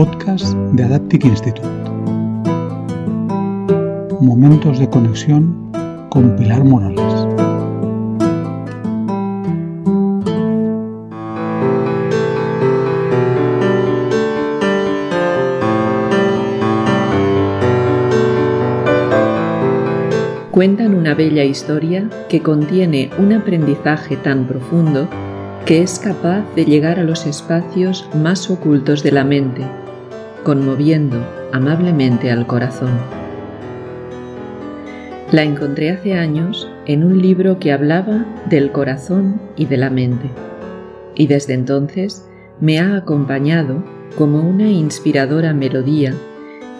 podcast de Adaptic Institute. Momentos de conexión con Pilar Morales. Cuentan una bella historia que contiene un aprendizaje tan profundo que es capaz de llegar a los espacios más ocultos de la mente, conmoviendo amablemente al corazón. La encontré hace años en un libro que hablaba del corazón y de la mente, y desde entonces me ha acompañado como una inspiradora melodía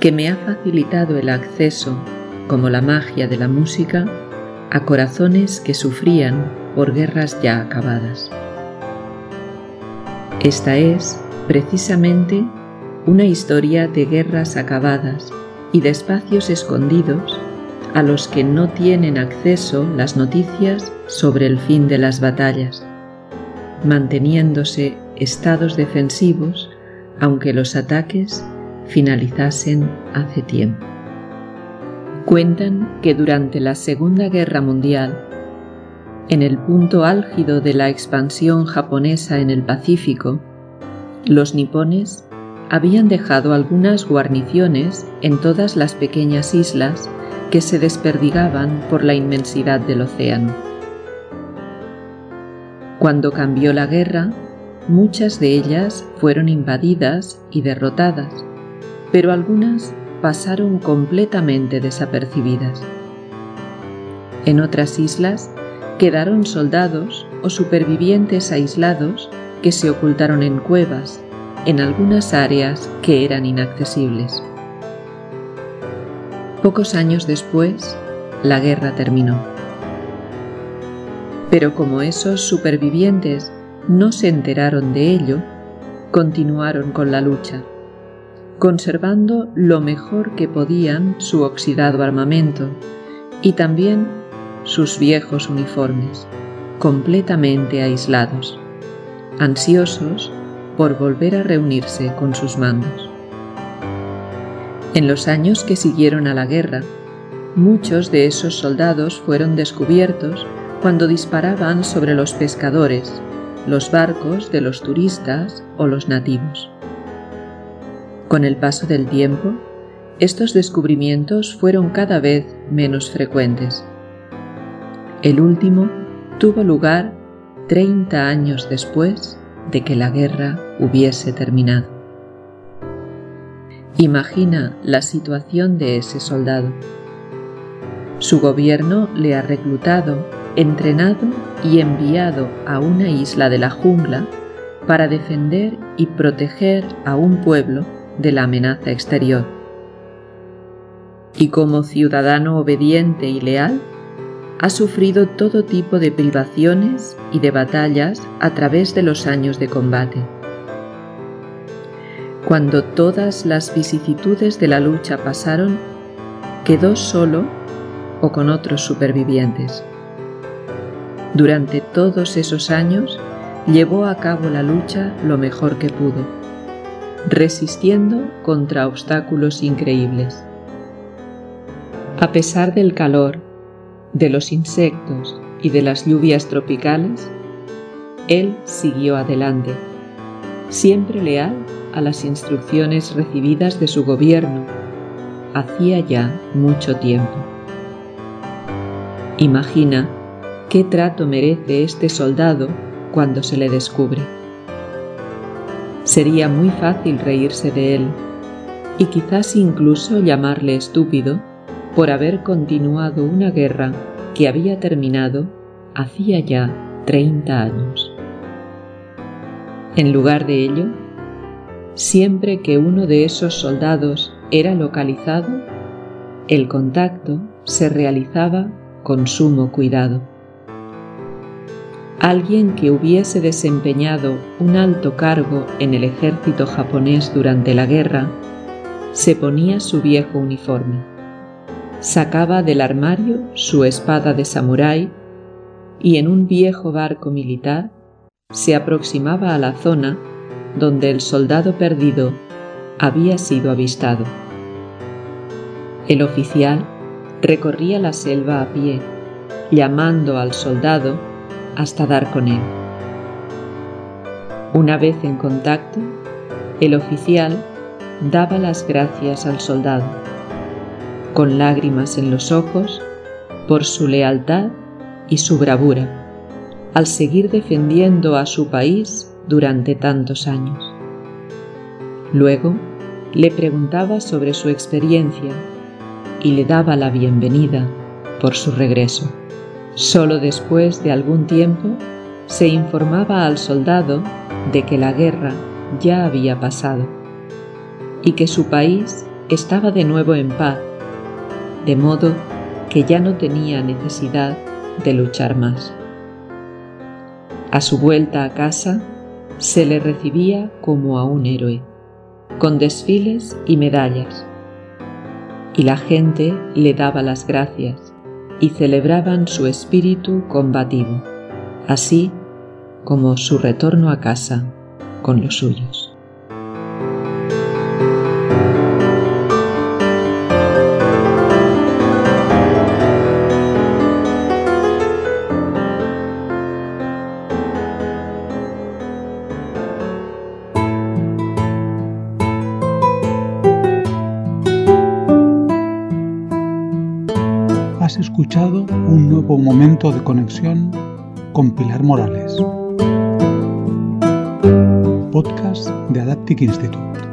que me ha facilitado el acceso como la magia de la música, a corazones que sufrían por guerras ya acabadas. Esta es, precisamente, una historia de guerras acabadas y de espacios escondidos a los que no tienen acceso las noticias sobre el fin de las batallas, manteniéndose estados defensivos aunque los ataques finalizasen hace tiempo. Cuentan que durante la Segunda Guerra Mundial, en el punto álgido de la expansión japonesa en el Pacífico, los nipones habían dejado algunas guarniciones en todas las pequeñas islas que se desperdigaban por la inmensidad del océano. Cuando cambió la guerra, muchas de ellas fueron invadidas y derrotadas, pero algunas pasaron completamente desapercibidas. En otras islas quedaron soldados o supervivientes aislados que se ocultaron en cuevas, en algunas áreas que eran inaccesibles. Pocos años después, la guerra terminó. Pero como esos supervivientes no se enteraron de ello, continuaron con la lucha conservando lo mejor que podían su oxidado armamento y también sus viejos uniformes, completamente aislados, ansiosos por volver a reunirse con sus mandos. En los años que siguieron a la guerra, muchos de esos soldados fueron descubiertos cuando disparaban sobre los pescadores, los barcos de los turistas o los nativos. Con el paso del tiempo, estos descubrimientos fueron cada vez menos frecuentes. El último tuvo lugar 30 años después de que la guerra hubiese terminado. Imagina la situación de ese soldado. Su gobierno le ha reclutado, entrenado y enviado a una isla de la jungla para defender y proteger a un pueblo de la amenaza exterior. Y como ciudadano obediente y leal, ha sufrido todo tipo de privaciones y de batallas a través de los años de combate. Cuando todas las vicisitudes de la lucha pasaron, quedó solo o con otros supervivientes. Durante todos esos años llevó a cabo la lucha lo mejor que pudo resistiendo contra obstáculos increíbles. A pesar del calor, de los insectos y de las lluvias tropicales, él siguió adelante, siempre leal a las instrucciones recibidas de su gobierno hacía ya mucho tiempo. Imagina qué trato merece este soldado cuando se le descubre. Sería muy fácil reírse de él y quizás incluso llamarle estúpido por haber continuado una guerra que había terminado hacía ya 30 años. En lugar de ello, siempre que uno de esos soldados era localizado, el contacto se realizaba con sumo cuidado. Alguien que hubiese desempeñado un alto cargo en el ejército japonés durante la guerra se ponía su viejo uniforme, sacaba del armario su espada de samurái y en un viejo barco militar se aproximaba a la zona donde el soldado perdido había sido avistado. El oficial recorría la selva a pie, llamando al soldado hasta dar con él. Una vez en contacto, el oficial daba las gracias al soldado, con lágrimas en los ojos, por su lealtad y su bravura, al seguir defendiendo a su país durante tantos años. Luego, le preguntaba sobre su experiencia y le daba la bienvenida por su regreso. Solo después de algún tiempo se informaba al soldado de que la guerra ya había pasado y que su país estaba de nuevo en paz, de modo que ya no tenía necesidad de luchar más. A su vuelta a casa se le recibía como a un héroe, con desfiles y medallas, y la gente le daba las gracias y celebraban su espíritu combativo, así como su retorno a casa con los suyos. Escuchado un nuevo momento de conexión con Pilar Morales podcast de Adaptic Institute.